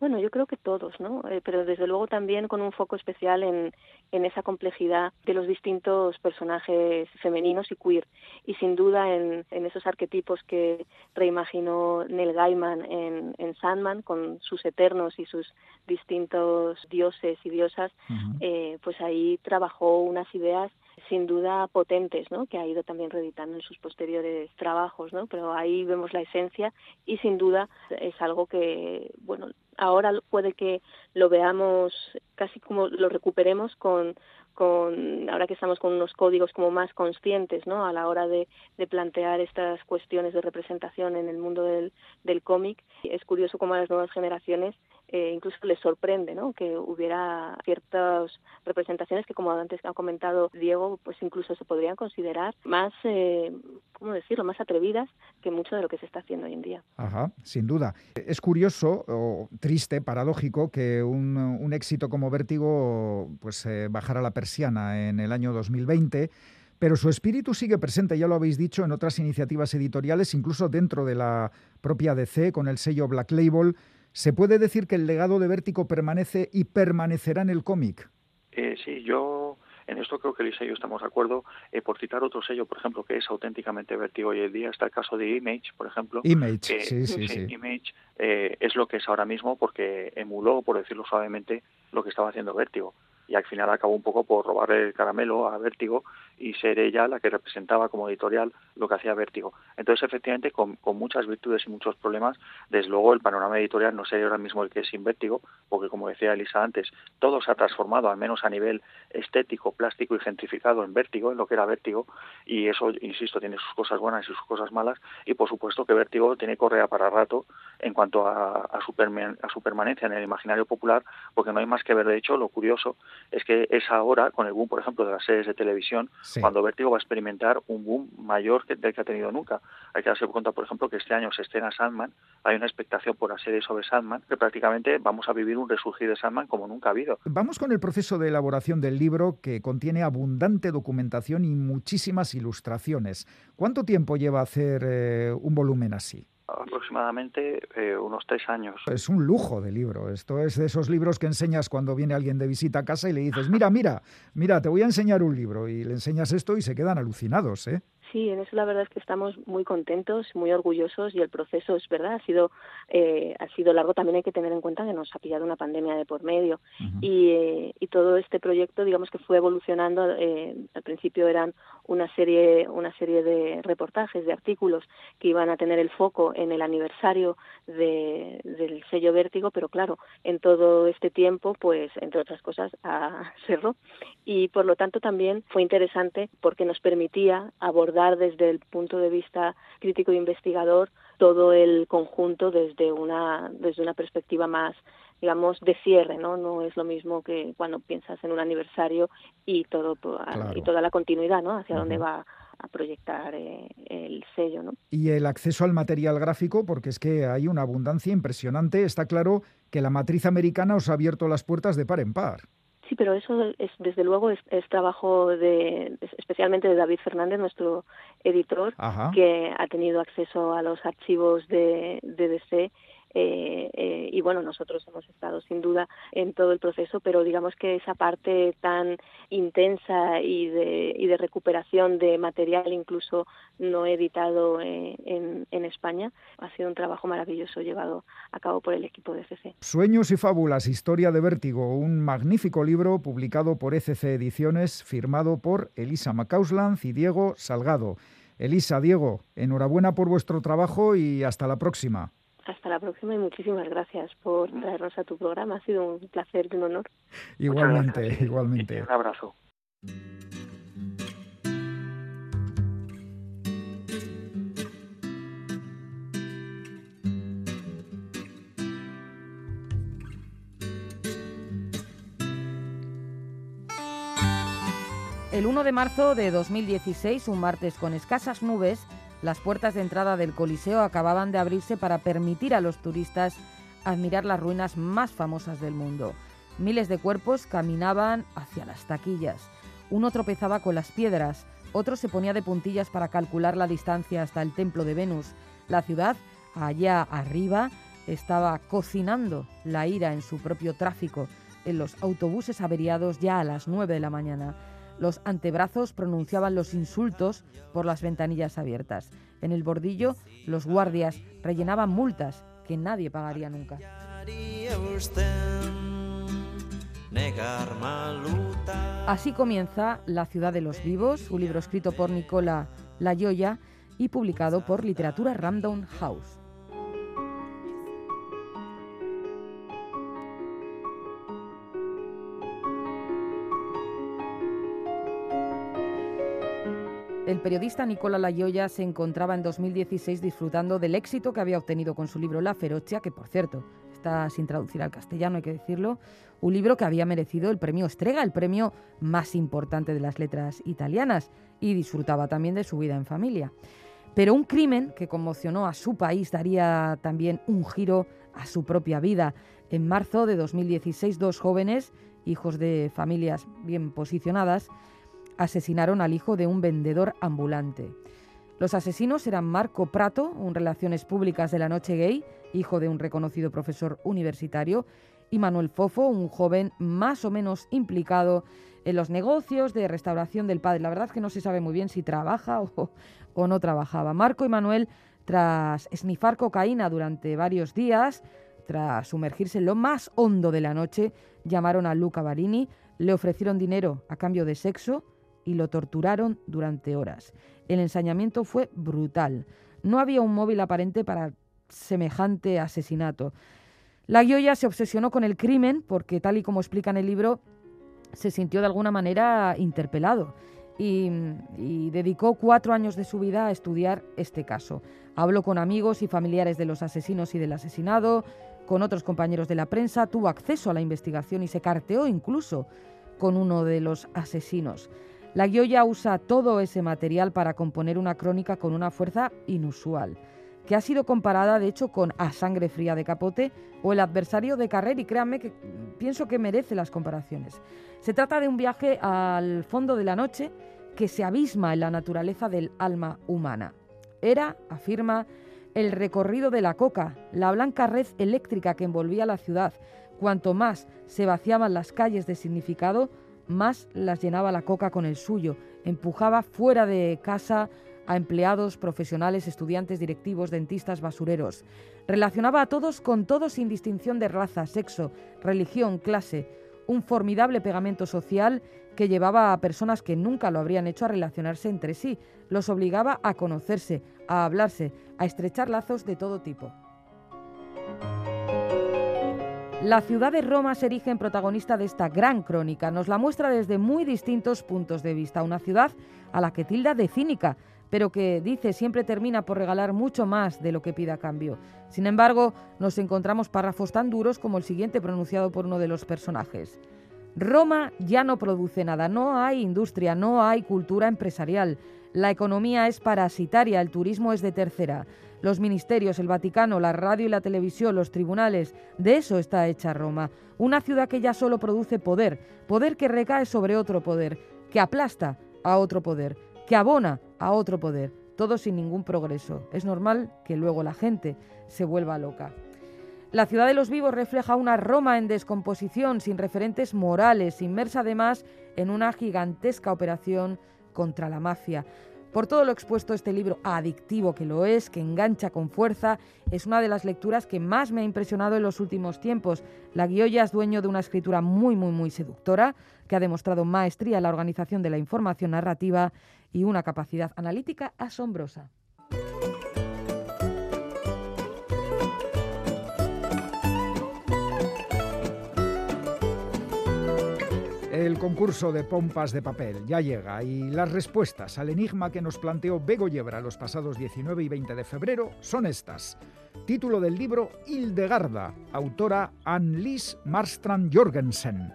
Bueno, yo creo que todos, ¿no? Eh, pero desde luego también con un foco especial en, en esa complejidad de los distintos personajes femeninos y queer. Y sin duda en, en esos arquetipos que reimaginó Neil Gaiman en, en, Sandman, con sus eternos y sus distintos dioses y diosas, eh, pues ahí trabajó unas ideas sin duda potentes, ¿no? Que ha ido también reeditando en sus posteriores trabajos, ¿no? Pero ahí vemos la esencia y sin duda es algo que, bueno, ahora puede que lo veamos casi como lo recuperemos con con ahora que estamos con unos códigos como más conscientes no a la hora de, de plantear estas cuestiones de representación en el mundo del, del cómic es curioso cómo a las nuevas generaciones eh, incluso les sorprende ¿no? que hubiera ciertas representaciones que, como antes ha comentado Diego, pues incluso se podrían considerar más, eh, ¿cómo decirlo?, más atrevidas que mucho de lo que se está haciendo hoy en día. Ajá, sin duda. Es curioso o triste, paradójico, que un, un éxito como Vértigo pues eh, bajara la persiana en el año 2020 pero su espíritu sigue presente, ya lo habéis dicho, en otras iniciativas editoriales, incluso dentro de la propia DC, con el sello Black Label, ¿Se puede decir que el legado de Vértigo permanece y permanecerá en el cómic? Eh, sí, yo en esto creo que Lisa y yo estamos de acuerdo. Eh, por citar otro sello, por ejemplo, que es auténticamente Vértigo hoy en día, está el caso de Image, por ejemplo. Image, sí, sí, sí. Image eh, es lo que es ahora mismo porque emuló, por decirlo suavemente, lo que estaba haciendo Vértigo y al final acabó un poco por robarle el caramelo a Vértigo y ser ella la que representaba como editorial lo que hacía Vértigo. Entonces, efectivamente, con, muchas virtudes y muchos problemas, desde luego el panorama editorial no sería ahora mismo el que es sin Vértigo, porque como decía Elisa antes, todo se ha transformado, al menos a nivel estético, plástico y gentrificado en Vértigo, en lo que era Vértigo, y eso, insisto, tiene sus cosas buenas y sus cosas malas, y por supuesto que Vértigo tiene correa para rato en cuanto a, a, su, a su permanencia en el imaginario popular, porque no hay más que ver, de hecho, lo curioso es que es ahora, con el boom, por ejemplo, de las series de televisión, cuando Vértigo va a experimentar un boom mayor que, del que ha tenido nunca. Hay que darse cuenta, por ejemplo, que este año se estrena Sandman, hay una expectación por la serie sobre Sandman, que prácticamente vamos a vivir un resurgir de Sandman como nunca ha habido. Vamos con el proceso de elaboración del libro, que contiene abundante documentación y muchísimas ilustraciones. ¿Cuánto tiempo lleva hacer eh, un volumen así? Aproximadamente eh, unos tres años. Es un lujo de libro. Esto es de esos libros que enseñas cuando viene alguien de visita a casa y le dices, mira, mira, mira, te voy a enseñar un libro. Y le enseñas esto y se quedan alucinados, ¿eh? Sí, en eso la verdad es que estamos muy contentos, muy orgullosos y el proceso es verdad ha sido eh, ha sido largo. También hay que tener en cuenta que nos ha pillado una pandemia de por medio y, eh, y, todo este proyecto, digamos que fue evolucionando. Eh, al principio eran una serie una serie de reportajes, de artículos que iban a tener el foco en el aniversario de, del sello Vértigo, pero claro, en todo este tiempo, pues entre otras cosas, a cerró y por lo tanto también fue interesante porque nos permitía abordar desde el punto de vista crítico e investigador todo el conjunto desde una desde una perspectiva más digamos de cierre no no es lo mismo que cuando piensas en un aniversario y todo y toda la continuidad no hacia dónde va a proyectar eh, el sello ¿no? y el acceso al material gráfico porque es que hay una abundancia impresionante. Está claro que la matriz americana os ha abierto las puertas de par en par Sí, pero eso es, desde luego es, trabajo de, especialmente de David Fernández, nuestro editor, que ha tenido acceso a los archivos de, de DC eh, eh, y bueno, nosotros hemos estado sin duda en todo el proceso, pero digamos que esa parte tan intensa y de, recuperación de material incluso no editado eh, en, en, España ha sido un trabajo maravilloso llevado a cabo por el equipo de ECC. Sueños y fábulas, historia de vértigo, un magnífico libro publicado por ECC Ediciones, firmado por Elisa Macausland y Diego Salgado. Elisa, Diego, enhorabuena por vuestro trabajo y hasta la próxima. Hasta la próxima y muchísimas gracias por traernos a tu programa. Ha sido un placer y un honor. Igualmente, igualmente. Un abrazo. El 1 de marzo de 2016, un martes con escasas nubes, las puertas de entrada del Coliseo acababan de abrirse para permitir a los turistas admirar las ruinas más famosas del mundo. Miles de cuerpos caminaban hacia las taquillas. Uno tropezaba con las piedras, otro se ponía de puntillas para calcular la distancia hasta el templo de Venus. La ciudad, allá arriba, estaba cocinando la ira en su propio tráfico, en los autobuses averiados ya a las 9 de la mañana. Los antebrazos pronunciaban los insultos por las ventanillas abiertas. En el bordillo, los guardias rellenaban multas que nadie pagaría nunca. Así comienza La ciudad de los vivos, un libro escrito por Nicola Layoya y publicado por Literatura Random House. El periodista Nicola Layoya se encontraba en 2016 disfrutando del éxito que había obtenido con su libro La Ferocia, que por cierto está sin traducir al castellano, hay que decirlo, un libro que había merecido el premio Estrega, el premio más importante de las letras italianas, y disfrutaba también de su vida en familia. Pero un crimen que conmocionó a su país daría también un giro a su propia vida. En marzo de 2016, dos jóvenes, hijos de familias bien posicionadas, asesinaron al hijo de un vendedor ambulante. Los asesinos eran Marco Prato, un Relaciones Públicas de la Noche Gay, hijo de un reconocido profesor universitario, y Manuel Fofo, un joven más o menos implicado en los negocios de restauración del padre. La verdad es que no se sabe muy bien si trabaja o, no trabajaba. Marco y Manuel, tras esnifar cocaína durante varios días, tras sumergirse en lo más hondo de la noche, llamaron a Luca Barini, le ofrecieron dinero a cambio de sexo, y lo torturaron durante horas. El ensañamiento fue brutal. No había un móvil aparente para semejante asesinato. La Gioia se obsesionó con el crimen porque, tal y como explica en el libro, se sintió de alguna manera interpelado y, y, dedicó cuatro años de su vida a estudiar este caso. Habló con amigos y familiares de los asesinos y del asesinado, con otros compañeros de la prensa, tuvo acceso a la investigación y se carteó incluso con uno de los asesinos. La Gioia usa todo ese material para componer una crónica con una fuerza inusual, que ha sido comparada de hecho con A Sangre Fría de Capote o El adversario de Carrer y créanme que pienso que merece las comparaciones. Se trata de un viaje al fondo de la noche que se abisma en la naturaleza del alma humana. Era, afirma, el recorrido de la coca, la blanca red eléctrica que envolvía la ciudad. Cuanto más se vaciaban las calles de significado, más las llenaba la coca con el suyo, empujaba fuera de casa a empleados, profesionales, estudiantes, directivos, dentistas, basureros. Relacionaba a todos con todos sin distinción de raza, sexo, religión, clase, un formidable pegamento social que llevaba a personas que nunca lo habrían hecho a relacionarse entre sí, los obligaba a conocerse, a hablarse, a estrechar lazos de todo tipo. La ciudad de Roma se erige en protagonista de esta gran crónica. Nos la muestra desde muy distintos puntos de vista. Una ciudad a la que tilda de cínica, pero que dice siempre termina por regalar mucho más de lo que pida a cambio. Sin embargo, nos encontramos párrafos tan duros como el siguiente pronunciado por uno de los personajes. Roma ya no produce nada, no hay industria, no hay cultura empresarial. La economía es parasitaria, el turismo es de tercera. Los ministerios, el Vaticano, la radio y la televisión, los tribunales, de eso está hecha Roma. Una ciudad que ya solo produce poder, poder que recae sobre otro poder, que aplasta a otro poder, que abona a otro poder, todo sin ningún progreso. Es normal que luego la gente se vuelva loca. La ciudad de los vivos refleja una Roma en descomposición, sin referentes morales, inmersa además en una gigantesca operación contra la mafia. Por todo lo expuesto, este libro adictivo que lo es, que engancha con fuerza, es una de las lecturas que más me ha impresionado en los últimos tiempos. La Guiolla es dueño de una escritura muy, muy, muy seductora, que ha demostrado maestría en la organización de la información narrativa y una capacidad analítica asombrosa. El concurso de pompas de papel ya llega y las respuestas al enigma que nos planteó Bego Yebra los pasados 19 y 20 de febrero son estas. Título del libro Hildegarda, autora Anne-Lise Marstrand Jorgensen.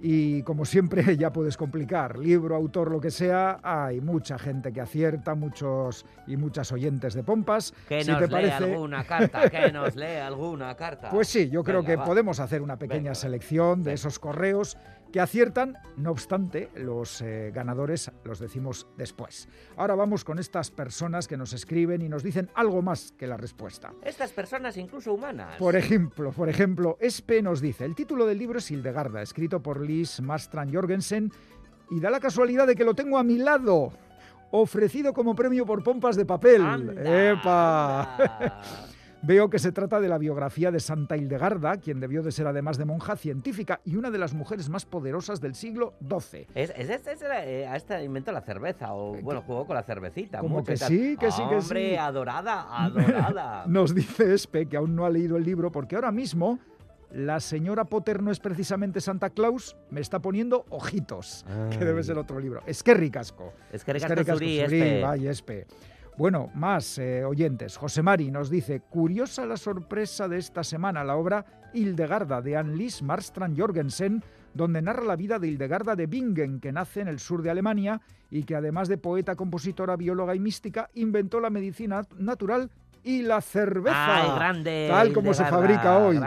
Y como siempre ya puedes complicar, libro, autor, lo que sea, hay mucha gente que acierta, muchos y muchas oyentes de pompas. Que nos lee alguna carta, que nos lee alguna carta. Pues sí, yo creo que podemos hacer una pequeña selección de esos correos que aciertan, no obstante, los eh, ganadores los decimos después. Ahora vamos con estas personas que nos escriben y nos dicen algo más que la respuesta. Estas personas incluso humanas. Por ejemplo, por ejemplo, Espe nos dice, el título del libro es Hildegarda, escrito por Liz Mastran Jorgensen, y da la casualidad de que lo tengo a mi lado, ofrecido como premio por pompas de papel. ¡Epa! Veo que se trata de la biografía de Santa Hildegarda, quien debió de ser además de monja científica y una de las mujeres más poderosas del siglo XII. Es, es, este, eh, este inventó la cerveza, o bueno, jugó con la cervecita. Como que sí, que sí, que sí. Hombre, adorada, adorada. Nos dice Espe que aún no ha leído el libro porque ahora mismo la señora Potter no es precisamente Santa Claus, me está poniendo ojitos, que debe ser otro libro. Es que ricasco. Es que ricasco, Espe. Espe. Bueno, más eh, oyentes. José Mari nos dice, curiosa la sorpresa de esta semana, la obra Hildegarda de Anne-Lise Marstrand Jorgensen, donde narra la vida de Hildegarda de Bingen, que nace en el sur de Alemania y que además de poeta, compositora, bióloga y mística, inventó la medicina natural y la cerveza. Ay, grande, tal como se fabrica hoy.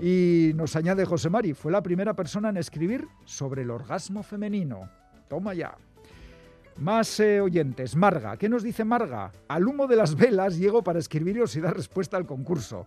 Y nos añade José Mari, fue la primera persona en escribir sobre el orgasmo femenino. Toma ya. Más eh, oyentes. Marga. ¿Qué nos dice Marga? Al humo de las velas llego para escribiros y dar respuesta al concurso.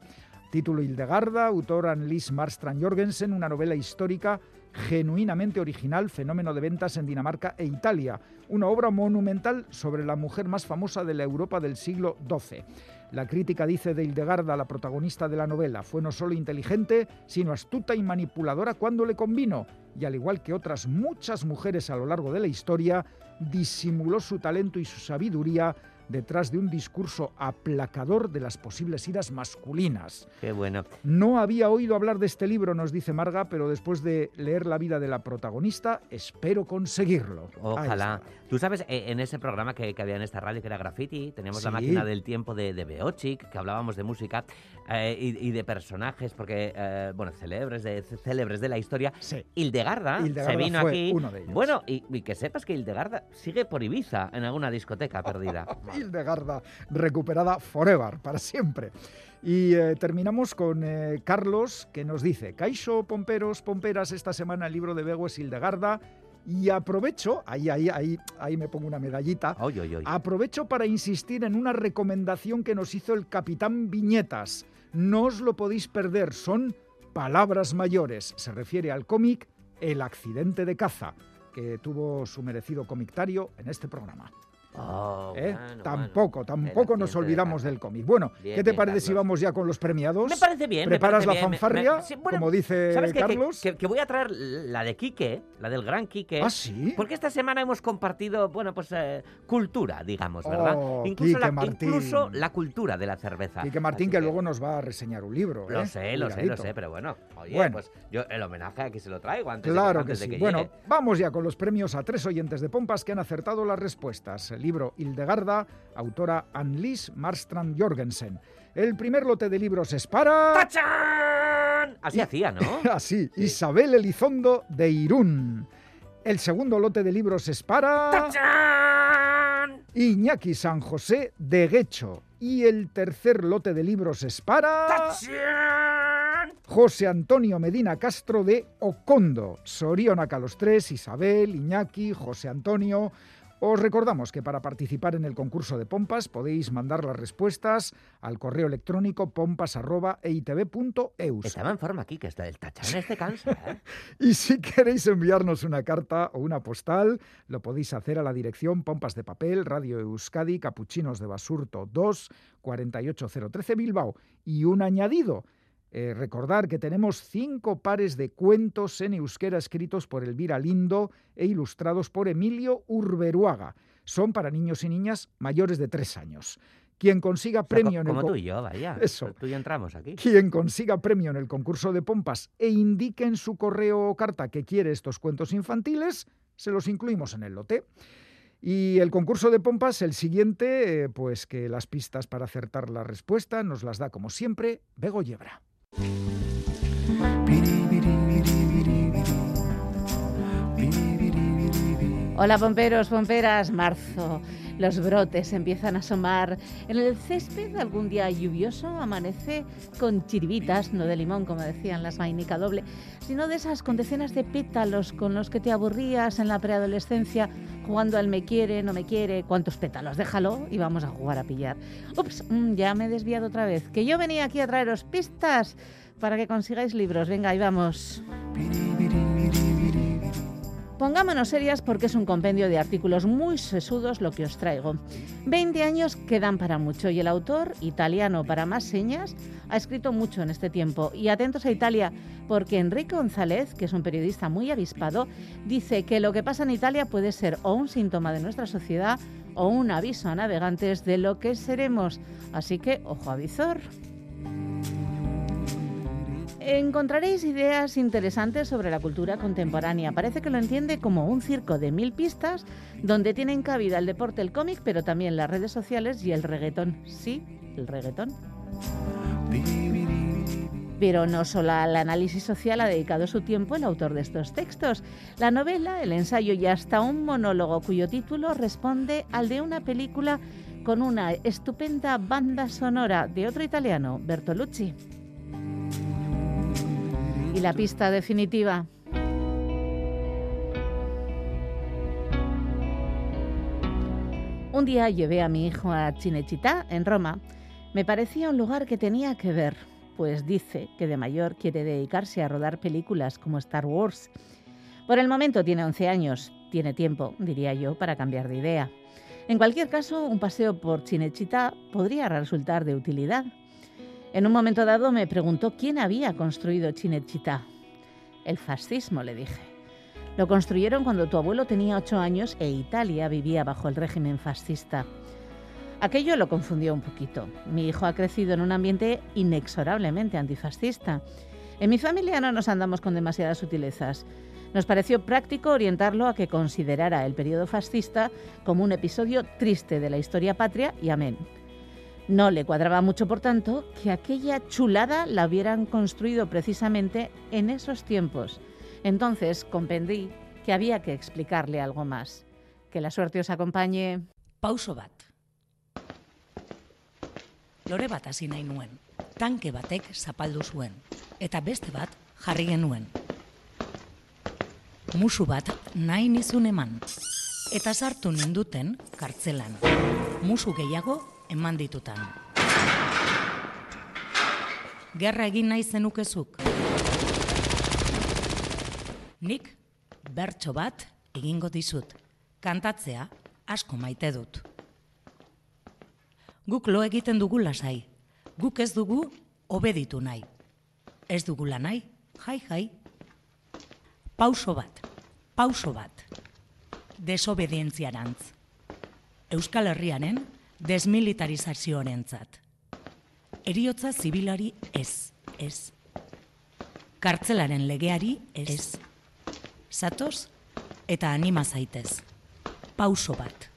Título Hildegarda, autora Annelies Marstrand Jorgensen, una novela histórica genuinamente original, fenómeno de ventas en Dinamarca e Italia. Una obra monumental sobre la mujer más famosa de la Europa del siglo XII. La crítica dice de Hildegarda, la protagonista de la novela, fue no solo inteligente, sino astuta y manipuladora cuando le convino, y al igual que otras muchas mujeres a lo largo de la historia, disimuló su talento y su sabiduría detrás de un discurso aplacador de las posibles iras masculinas. Qué bueno. No había oído hablar de este libro, nos dice Marga, pero después de leer la vida de la protagonista, espero conseguirlo. Ojalá. Tú sabes, eh, en ese programa que, había en esta radio, que era Graffiti, teníamos la máquina del tiempo de, de Beochic, que hablábamos de música eh, y, de personajes, porque, eh, bueno, célebres de, célebres de la historia. Sí. Hildegarda, se vino aquí. Uno de ellos. Bueno, y, y, que sepas que Hildegarda sigue por Ibiza en alguna discoteca perdida. Hildegarda recuperada forever, para siempre. Y eh, terminamos con Carlos, que nos dice, Caixo, pomperos, pomperas, esta semana el libro de Bego es Hildegarda Y aprovecho, ahí, ahí, ahí, ahí me pongo una medallita, Oy, oy, oy. aprovecho para insistir en una recomendación que nos hizo el capitán Viñetas. No os lo podéis perder, son palabras mayores. Se refiere al cómic El accidente de caza, que tuvo su merecido comictario en este programa. Oh, ¿eh? bueno, tampoco, bueno. tampoco nos de olvidamos del cómic. Bueno, Bien, ¿qué te bien, parece si vamos ya con los premiados? Me parece bien. ¿Preparas parece la bien, fanfarria? me- sí, bueno, como dice ¿Sabes qué? Que- Carlos. Que, que voy a traer la de Quique, la del gran Quique. ¿Ah, sí? Porque esta semana hemos compartido, bueno, pues eh, cultura, digamos, ¿verdad? Oh, incluso, Quique la, Martín. incluso la cultura de la cerveza. Quique Martín, que luego nos va a reseñar un libro. Lo ¿eh? sé, lo sé, lo sé, pero bueno, oye, Bueno. pues yo el homenaje aquí se lo traigo antes, de que- Claro antes de sí. que bueno, llegue. vamos ya con los premios a tres oyentes de Pompas que han acertado las respuestas. Libro Hildegarda, autora Annelies Marstrand Jorgensen. El primer lote de libros es para... ¡Tachán! Así hacía, ¿no? Así, Isabel Elizondo de Irún. El segundo lote de libros es para... ¡Tachán! Iñaki San José de Guecho. Y el tercer lote de libros es para... ¡Tachán! José Antonio Medina Castro de Ocondo. Sorionaca a los tres, Isabel, Iñaki, José Antonio. Os recordamos que para participar en el concurso de pompas podéis mandar las respuestas al correo electrónico pompas.eitv.eus. Estaba en forma aquí, que está el tachán este cansa, ¿eh? Y si queréis enviarnos una carta o una postal, lo podéis hacer a la dirección Pompas de Papel, Radio Euskadi, Capuchinos de Basurto 2, 48013 Bilbao. Y un añadido. Eh, recordar que tenemos cinco pares de cuentos en euskera escritos por Elvira Lindo e ilustrados por Emilio Urberuaga. Son para niños y niñas mayores de tres años. Quien consiga O sea, premio en el como tú y yo, vaya. Eso. Tú y yo entramos aquí. quien consiga premio en el concurso de pompas e indique en su correo o carta que quiere estos cuentos infantiles, se los incluimos en el lote. Y el concurso de pompas, el siguiente, eh, pues que las pistas para acertar la respuesta nos las da como siempre Bego Yebra. Hola pomperos, pomperas, marzo. Los brotes empiezan a asomar. En el césped, algún día lluvioso, amanece con chiribitas, no de limón, como decían las vainica doble, sino de esas con decenas de pétalos con los que te aburrías en la preadolescencia, jugando al me quiere, no me quiere, cuántos pétalos, déjalo y vamos a jugar a pillar. Ups, mm, ya me he desviado otra vez, que yo venía aquí a traeros pistas para que consigáis libros. Venga, ahí vamos. Pongámonos serias porque es un compendio de artículos muy sesudos lo que os traigo. 20 años quedan para mucho y el autor, italiano para más señas, ha escrito mucho en este tiempo. Y atentos a Italia, porque Enrique González, que es un periodista muy avispado, dice que lo que pasa en Italia puede ser o un síntoma de nuestra sociedad o un aviso a navegantes de lo que seremos. Así que, ojo avizor. Encontraréis ideas interesantes sobre la cultura contemporánea. Parece que lo entiende como un circo de mil pistas donde tienen cabida el deporte, el cómic, pero también las redes sociales y el reggaetón. Sí, el reggaetón. Pero no solo al análisis social ha dedicado su tiempo el autor de estos textos. La novela, el ensayo y hasta un monólogo cuyo título responde al de una película con una estupenda banda sonora de otro italiano, Bertolucci. Y la pista definitiva. Un día llevé a mi hijo a Cinecittà, en Roma. Me parecía un lugar que tenía que ver, pues dice que de mayor quiere dedicarse a rodar películas como Star Wars. Por el momento tiene 11 años, tiene tiempo, diría yo, para cambiar de idea. En cualquier caso, un paseo por Cinecittà podría resultar de utilidad. En un momento dado me preguntó quién había construido Cinecittà. El fascismo, le dije. Lo construyeron cuando tu abuelo tenía ocho años e Italia vivía bajo el régimen fascista. Aquello lo confundió un poquito. Mi hijo ha crecido en un ambiente inexorablemente antifascista. En mi familia no nos andamos con demasiadas sutilezas. Nos pareció práctico orientarlo a que considerara el periodo fascista como un episodio triste de la historia patria y amén. No le cuadraba mucho, por tanto, que aquella chulada la hubieran construido precisamente en esos tiempos. Entonces comprendí que había que explicarle algo más. Que la suerte os acompañe. Pauso bat. Lore bat hasi nahi nuen. Tanke batek zapaldu zuen. Eta beste bat jarri genuen. musu bat nahi. Eta sartu ninduten kartzelan. Musu gehiago eman ditutan. Gerra egin nahi zenukezuk. Nik bertso bat egingo dizut. Kantatzea asko maite dut. Guk lo egiten dugu lasai. Guk ez dugu obeditu nahi. Ez dugula nahi, jai jai. Pauso bat, pauso bat. Desobedientziarantz. Euskal Herriaren desmilitarizazioarentzat. Eriotza zibilari ez, ez. Kartzelaren legeari ez. Zatoz eta anima zaitez. Pauso bat.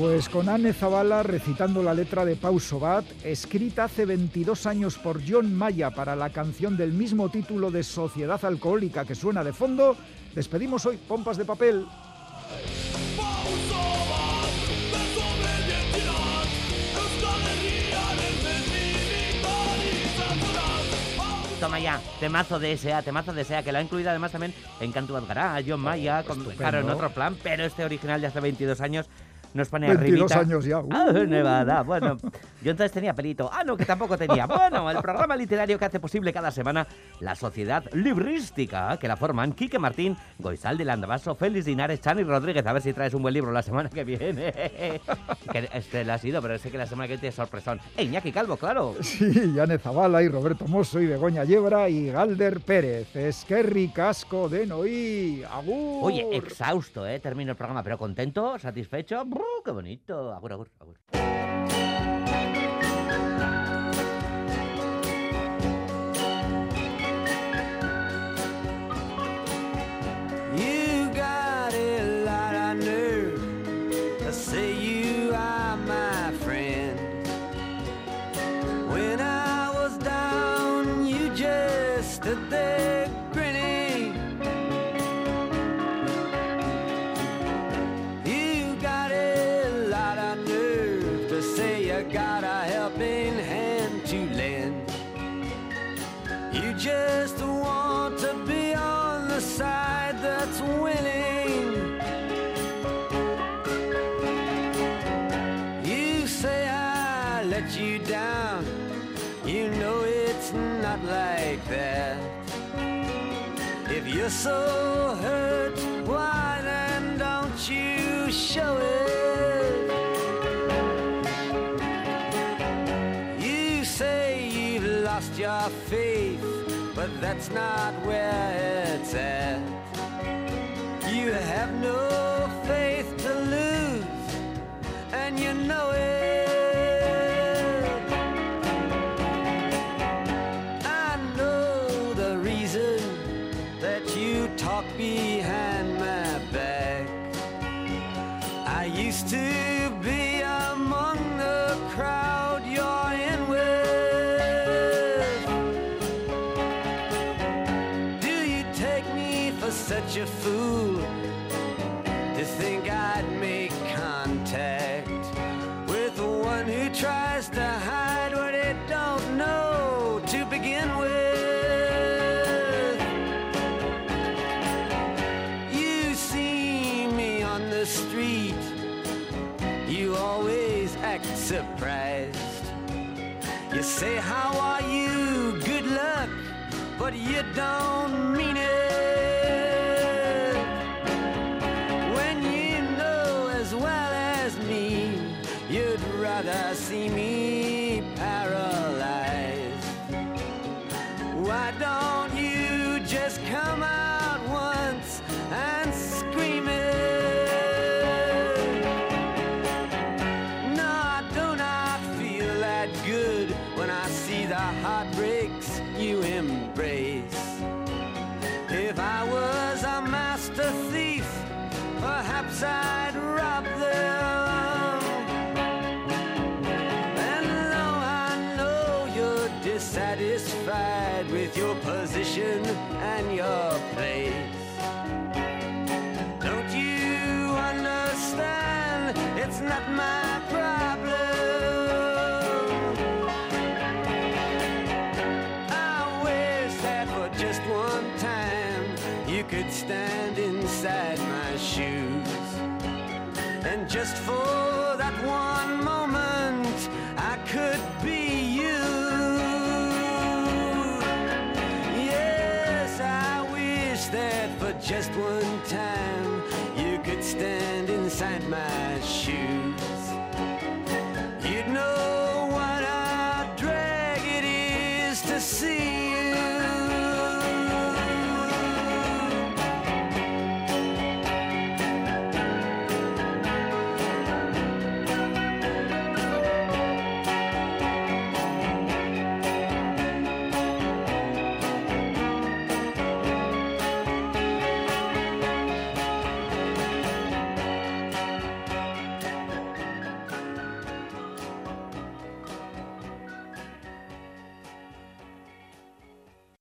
Pues con Anne Zavala recitando la letra de Pauso Bat, escrita hace 22 años por John Maya para la canción del mismo título de Sociedad Alcohólica que suena de fondo, despedimos hoy Pompas de Papel. Toma ya, temazo de S.A., temazo de S.A., que lo ha incluido además también en Cantu Adgará, John Maya, con, claro, en otro plan, pero este original de hace 22 años nos pone 22 arribita. años ya. Ah, Uh. Nevada. Bueno, yo entonces tenía pelito. Ah, no, que tampoco tenía. Bueno, el programa literario que hace posible cada semana la sociedad librística, que la forman Quique Martín, Goizalde Landavaso, Félix Dinares, Chani Rodríguez. A ver si traes un buen libro la semana que viene. que este le ha sido, pero sé que la semana que viene tiene sorpresón. E Iñaki Calvo, claro. Sí, Anne Zavala y Roberto Mosso y Begoña Yebra y Galder Pérez. Esquerri Casco de Noí. Agur. Oye, exhausto, ¿eh? Termino el programa, pero contento, satisfecho. ¡Brr, ¡Qué bonito! Agur, agur, agur. You got a lot of nerve to say you are my friend. When I was down, you just stood there You just want to be on the side that's winning. You say I let you down. You know it's not like that. If you're so hurt, why then don't you show it? That's not where it's at. You have no faith to lose, and you know it. Just come out